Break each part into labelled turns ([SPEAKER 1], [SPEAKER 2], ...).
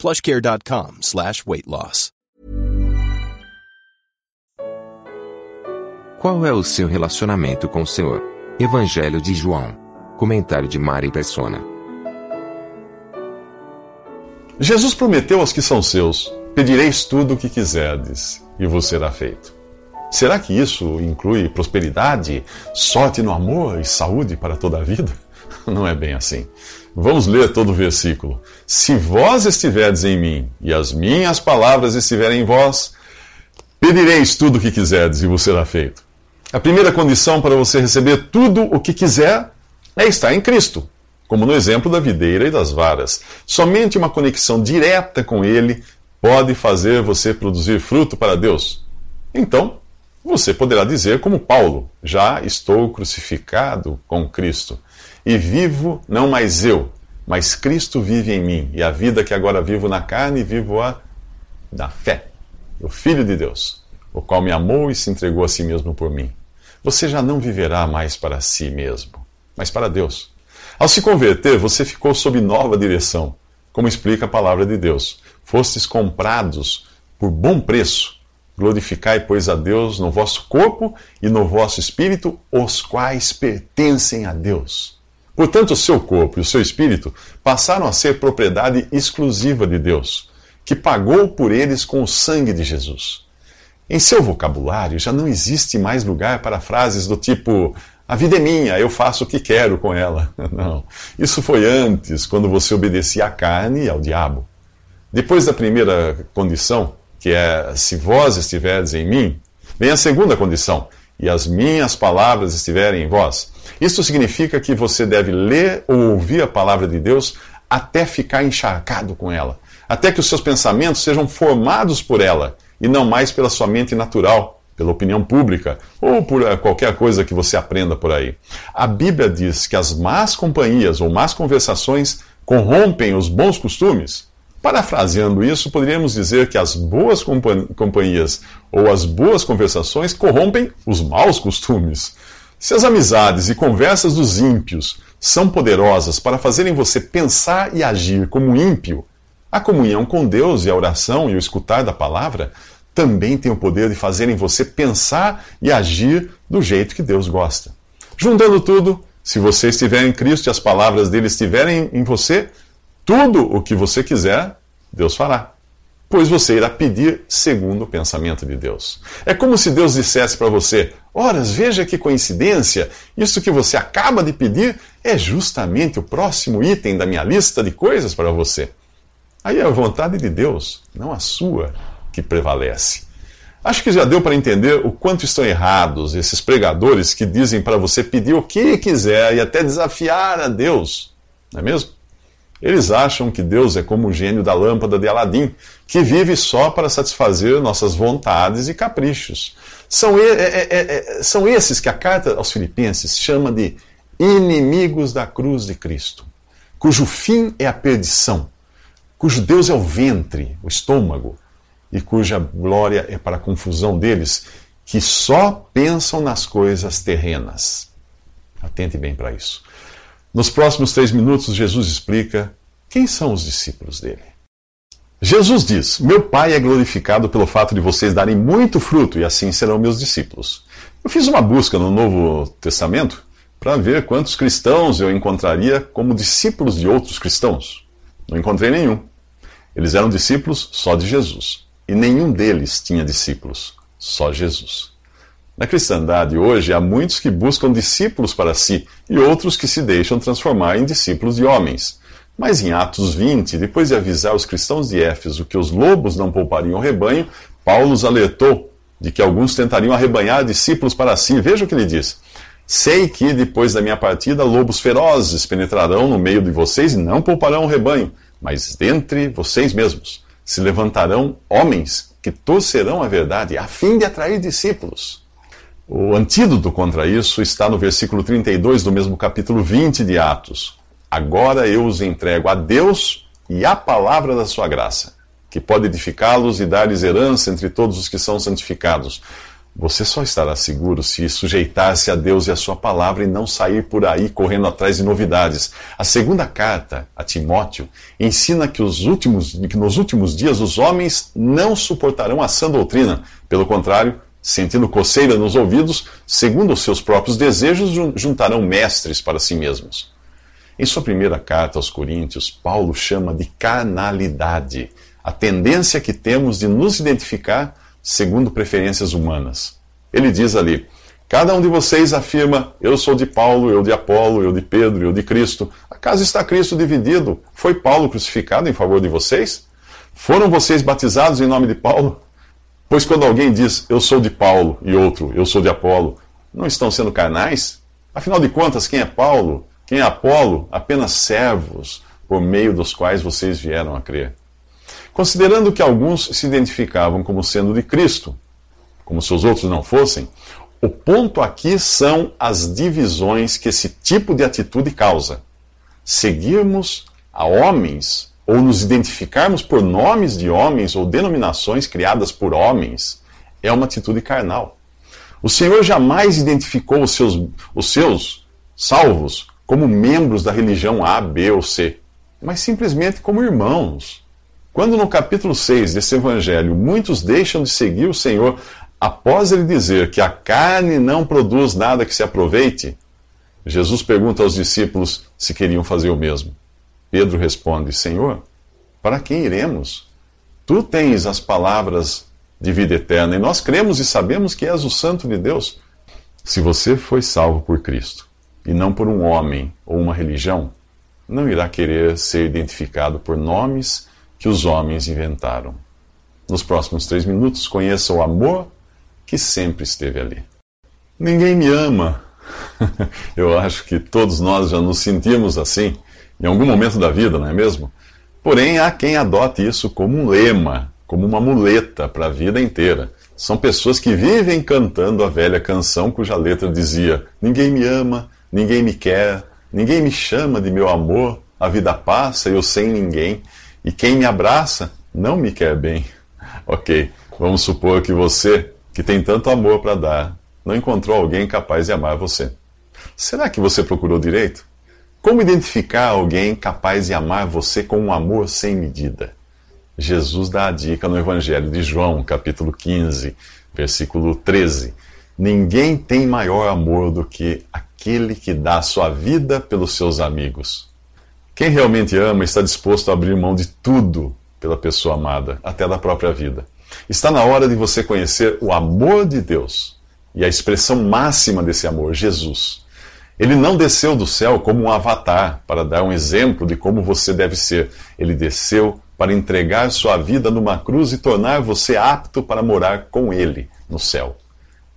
[SPEAKER 1] plushcare.com slash weight loss.
[SPEAKER 2] Qual é o seu relacionamento com o Senhor? Evangelho de João. Comentário de Mari Persona.
[SPEAKER 3] Jesus prometeu aos que são seus: Pedireis tudo o que quiserdes, e vos será feito. Será que isso inclui prosperidade, sorte no amor e saúde para toda a vida? Não é bem assim. Vamos ler todo o versículo. Se vós estiverdes em mim e as minhas palavras estiverem em vós, pedireis tudo o que quiserdes e vos será feito. A primeira condição para você receber tudo o que quiser é estar em Cristo, como no exemplo da videira e das varas. Somente uma conexão direta com Ele pode fazer você produzir fruto para Deus. Então, você poderá dizer, como Paulo: Já estou crucificado com Cristo e vivo não mais eu, mas Cristo vive em mim, e a vida que agora vivo na carne, vivo-a da fé, o Filho de Deus, o qual me amou e se entregou a si mesmo por mim. Você já não viverá mais para si mesmo, mas para Deus. Ao se converter, você ficou sob nova direção, como explica a palavra de Deus. Fostes comprados por bom preço. Glorificai, pois, a Deus no vosso corpo e no vosso espírito, os quais pertencem a Deus. Portanto, o seu corpo e o seu espírito passaram a ser propriedade exclusiva de Deus, que pagou por eles com o sangue de Jesus. Em seu vocabulário já não existe mais lugar para frases do tipo: a vida é minha, eu faço o que quero com ela. Não. Isso foi antes, quando você obedecia à carne e ao diabo. Depois da primeira condição, que é se vós estiverdes em mim, vem a segunda condição, e as minhas palavras estiverem em vós. Isso significa que você deve ler ou ouvir a palavra de Deus até ficar encharcado com ela, até que os seus pensamentos sejam formados por ela e não mais pela sua mente natural, pela opinião pública ou por eh, qualquer coisa que você aprenda por aí. A Bíblia diz que as más companhias ou más conversações corrompem os bons costumes. Parafraseando isso, poderíamos dizer que as boas companhias ou as boas conversações corrompem os maus costumes. Se as amizades e conversas dos ímpios são poderosas para fazerem você pensar e agir como ímpio, a comunhão com Deus e a oração e o escutar da palavra também tem o poder de fazerem você pensar e agir do jeito que Deus gosta. Juntando tudo, se você estiver em Cristo e as palavras dele estiverem em você, tudo o que você quiser, Deus fará pois você irá pedir segundo o pensamento de Deus. É como se Deus dissesse para você: Horas, veja que coincidência, isso que você acaba de pedir é justamente o próximo item da minha lista de coisas para você. Aí é a vontade de Deus, não a sua, que prevalece. Acho que já deu para entender o quanto estão errados esses pregadores que dizem para você pedir o que quiser e até desafiar a Deus, não é mesmo? Eles acham que Deus é como o gênio da lâmpada de Aladim, que vive só para satisfazer nossas vontades e caprichos. São, é, é, é, são esses que a carta aos Filipenses chama de inimigos da cruz de Cristo, cujo fim é a perdição, cujo Deus é o ventre, o estômago, e cuja glória é para a confusão deles, que só pensam nas coisas terrenas. Atente bem para isso. Nos próximos três minutos, Jesus explica quem são os discípulos dele. Jesus diz: Meu Pai é glorificado pelo fato de vocês darem muito fruto e assim serão meus discípulos. Eu fiz uma busca no Novo Testamento para ver quantos cristãos eu encontraria como discípulos de outros cristãos. Não encontrei nenhum. Eles eram discípulos só de Jesus. E nenhum deles tinha discípulos, só Jesus. Na cristandade hoje há muitos que buscam discípulos para si e outros que se deixam transformar em discípulos de homens. Mas em Atos 20, depois de avisar os cristãos de Éfeso que os lobos não poupariam o rebanho, Paulo os alertou de que alguns tentariam arrebanhar discípulos para si. Veja o que ele diz. Sei que depois da minha partida lobos ferozes penetrarão no meio de vocês e não pouparão o rebanho, mas dentre vocês mesmos se levantarão homens que torcerão a verdade, a fim de atrair discípulos. O antídoto contra isso está no versículo 32 do mesmo capítulo 20 de Atos. Agora eu os entrego a Deus e à palavra da sua graça, que pode edificá-los e dar-lhes herança entre todos os que são santificados. Você só estará seguro se sujeitar-se a Deus e a sua palavra e não sair por aí correndo atrás de novidades. A segunda carta a Timóteo ensina que, os últimos, que nos últimos dias os homens não suportarão a sã doutrina. Pelo contrário, sentindo coceira nos ouvidos, segundo os seus próprios desejos, juntarão mestres para si mesmos. Em sua primeira carta aos Coríntios, Paulo chama de carnalidade a tendência que temos de nos identificar segundo preferências humanas. Ele diz ali: Cada um de vocês afirma: Eu sou de Paulo, eu de Apolo, eu de Pedro, eu de Cristo. Acaso está Cristo dividido? Foi Paulo crucificado em favor de vocês? Foram vocês batizados em nome de Paulo? Pois quando alguém diz eu sou de Paulo e outro eu sou de Apolo, não estão sendo carnais? Afinal de contas, quem é Paulo? Quem é Apolo? Apenas servos por meio dos quais vocês vieram a crer. Considerando que alguns se identificavam como sendo de Cristo, como se os outros não fossem, o ponto aqui são as divisões que esse tipo de atitude causa. Seguirmos a homens ou nos identificarmos por nomes de homens ou denominações criadas por homens é uma atitude carnal. O Senhor jamais identificou os seus, os seus salvos como membros da religião A, B ou C, mas simplesmente como irmãos quando no capítulo 6 desse evangelho muitos deixam de seguir o Senhor após ele dizer que a carne não produz nada que se aproveite, Jesus pergunta aos discípulos se queriam fazer o mesmo. Pedro responde: Senhor, para quem iremos? Tu tens as palavras de vida eterna e nós cremos e sabemos que és o Santo de Deus. Se você foi salvo por Cristo e não por um homem ou uma religião, não irá querer ser identificado por nomes que os homens inventaram. Nos próximos três minutos, conheça o amor que sempre esteve ali. Ninguém me ama. Eu acho que todos nós já nos sentimos assim em algum momento da vida, não é mesmo? Porém, há quem adote isso como um lema, como uma muleta para a vida inteira. São pessoas que vivem cantando a velha canção cuja letra dizia: Ninguém me ama, ninguém me quer, ninguém me chama de meu amor, a vida passa eu sem ninguém. E quem me abraça não me quer bem. Ok, vamos supor que você, que tem tanto amor para dar, não encontrou alguém capaz de amar você. Será que você procurou direito? Como identificar alguém capaz de amar você com um amor sem medida? Jesus dá a dica no Evangelho de João, capítulo 15, versículo 13. Ninguém tem maior amor do que aquele que dá sua vida pelos seus amigos. Quem realmente ama está disposto a abrir mão de tudo pela pessoa amada, até da própria vida. Está na hora de você conhecer o amor de Deus e a expressão máxima desse amor, Jesus. Ele não desceu do céu como um avatar para dar um exemplo de como você deve ser. Ele desceu para entregar sua vida numa cruz e tornar você apto para morar com Ele no céu.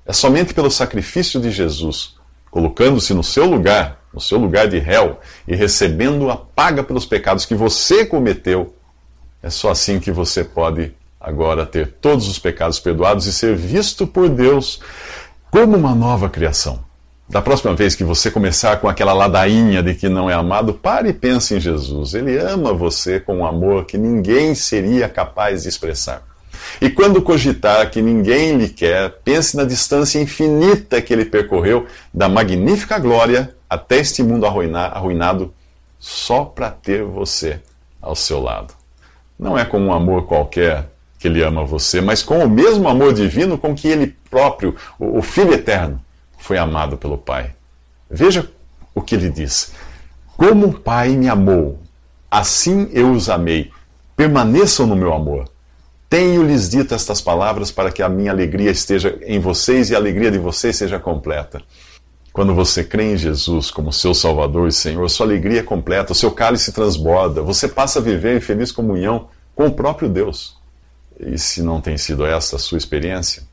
[SPEAKER 3] É somente pelo sacrifício de Jesus, colocando-se no seu lugar, no seu lugar de réu e recebendo a paga pelos pecados que você cometeu, é só assim que você pode agora ter todos os pecados perdoados e ser visto por Deus como uma nova criação. Da próxima vez que você começar com aquela ladainha de que não é amado, pare e pense em Jesus. Ele ama você com um amor que ninguém seria capaz de expressar. E quando cogitar que ninguém lhe quer, pense na distância infinita que ele percorreu da magnífica glória até este mundo arruinado só para ter você ao seu lado. Não é com um amor qualquer que ele ama você, mas com o mesmo amor divino com que ele próprio, o Filho Eterno, foi amado pelo Pai. Veja o que ele diz: Como o Pai me amou, assim eu os amei. Permaneçam no meu amor. Tenho-lhes dito estas palavras para que a minha alegria esteja em vocês e a alegria de vocês seja completa. Quando você crê em Jesus como seu Salvador e Senhor, sua alegria é completa, o seu cálice transborda, você passa a viver em feliz comunhão com o próprio Deus. E se não tem sido essa a sua experiência,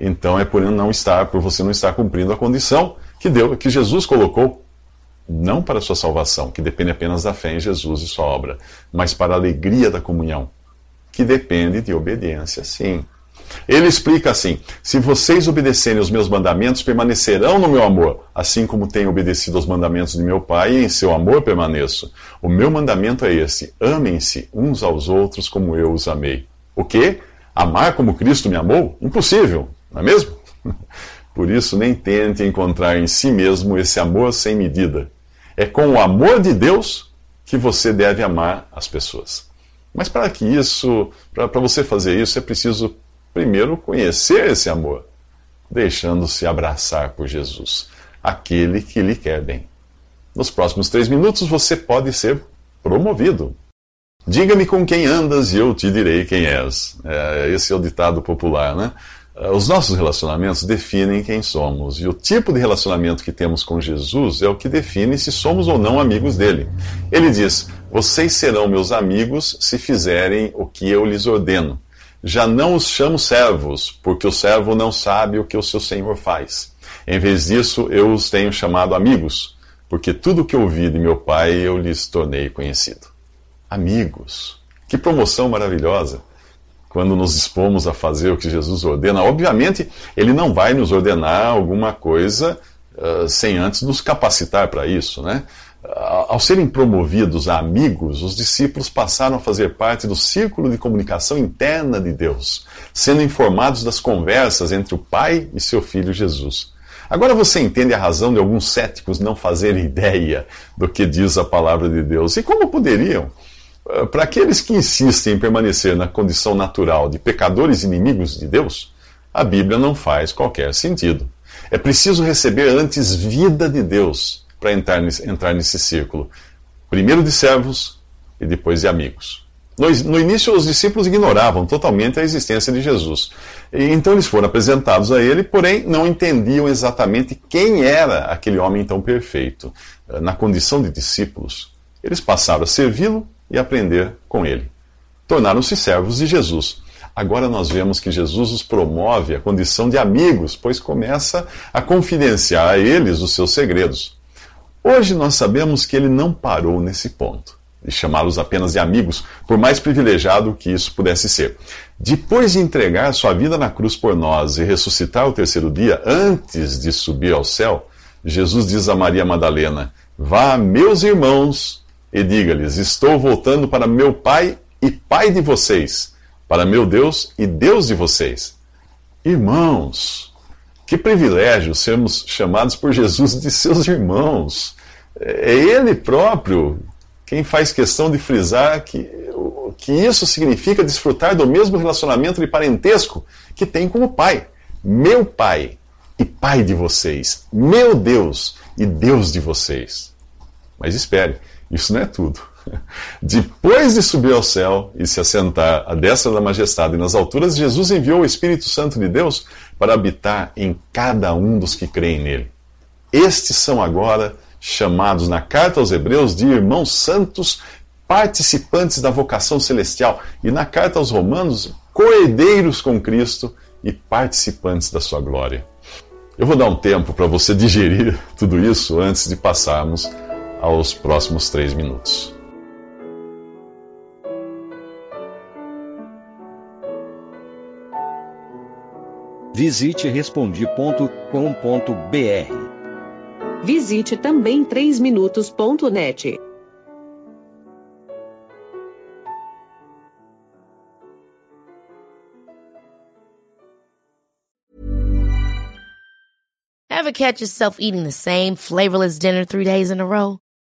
[SPEAKER 3] então é por não estar, por você não estar cumprindo a condição que Deus, que Jesus colocou, não para a sua salvação, que depende apenas da fé em Jesus e sua obra, mas para a alegria da comunhão que depende de obediência, sim. Ele explica assim: se vocês obedecerem os meus mandamentos, permanecerão no meu amor, assim como tenho obedecido aos mandamentos de meu Pai, e em seu amor permaneço. O meu mandamento é esse: amem-se uns aos outros como eu os amei. O quê? Amar como Cristo me amou? Impossível, não é mesmo? Por isso, nem tente encontrar em si mesmo esse amor sem medida. É com o amor de Deus que você deve amar as pessoas. Mas para que isso, para você fazer isso, é preciso primeiro conhecer esse amor, deixando-se abraçar por Jesus, aquele que lhe quer bem. Nos próximos três minutos você pode ser promovido. Diga-me com quem andas e eu te direi quem és. É, esse é o ditado popular, né? É, os nossos relacionamentos definem quem somos, e o tipo de relacionamento que temos com Jesus é o que define se somos ou não amigos dele. Ele diz: Vocês serão meus amigos se fizerem o que eu lhes ordeno. Já não os chamo servos, porque o servo não sabe o que o seu senhor faz. Em vez disso, eu os tenho chamado amigos, porque tudo o que ouvi de meu pai eu lhes tornei conhecido. Amigos. Que promoção maravilhosa! Quando nos dispomos a fazer o que Jesus ordena, obviamente, ele não vai nos ordenar alguma coisa uh, sem antes nos capacitar para isso, né? Ao serem promovidos a amigos, os discípulos passaram a fazer parte do círculo de comunicação interna de Deus, sendo informados das conversas entre o Pai e seu Filho Jesus. Agora você entende a razão de alguns céticos não fazerem ideia do que diz a palavra de Deus. E como poderiam? Ah, para aqueles que insistem em permanecer na condição natural de pecadores inimigos de Deus, a Bíblia não faz qualquer sentido. É preciso receber antes vida de Deus para entrar nesse, entrar nesse círculo. Primeiro de servos e depois de amigos. No, início, os discípulos ignoravam totalmente a existência de Jesus. E, então, eles foram apresentados a ele, porém, não entendiam exatamente quem era aquele homem tão perfeito. Na condição de discípulos, eles passaram a servi-lo e aprender com ele. Tornaram-se servos de Jesus. Agora nós vemos que Jesus os promove a condição de amigos, pois começa a confidenciar a eles os seus segredos. Hoje nós sabemos que ele não parou nesse ponto, de chamá-los apenas de amigos, por mais privilegiado que isso pudesse ser. Depois de entregar sua vida na cruz por nós e ressuscitar o terceiro dia, antes de subir ao céu, Jesus diz a Maria Madalena: Vá, meus irmãos, e diga-lhes: Estou voltando para meu Pai e Pai de vocês, para meu Deus e Deus de vocês. Irmãos, que privilégio sermos chamados por Jesus de seus irmãos. É Ele próprio quem faz questão de frisar que, que isso significa desfrutar do mesmo relacionamento de parentesco que tem com o Pai. Meu Pai e Pai de vocês. Meu Deus e Deus de vocês. Mas espere, isso não é tudo. Depois de subir ao céu e se assentar à destra da majestade nas alturas, Jesus enviou o Espírito Santo de Deus para habitar em cada um dos que creem nele. Estes são agora chamados na carta aos Hebreus de irmãos santos, participantes da vocação celestial, e na carta aos Romanos, coerdeiros com Cristo e participantes da sua glória. Eu vou dar um tempo para você digerir tudo isso antes de passarmos aos próximos três minutos.
[SPEAKER 4] Visite respondi.com.br.
[SPEAKER 5] Visite também 3minutos.net.
[SPEAKER 6] Ever catch yourself eating the same flavorless dinner three days in a row?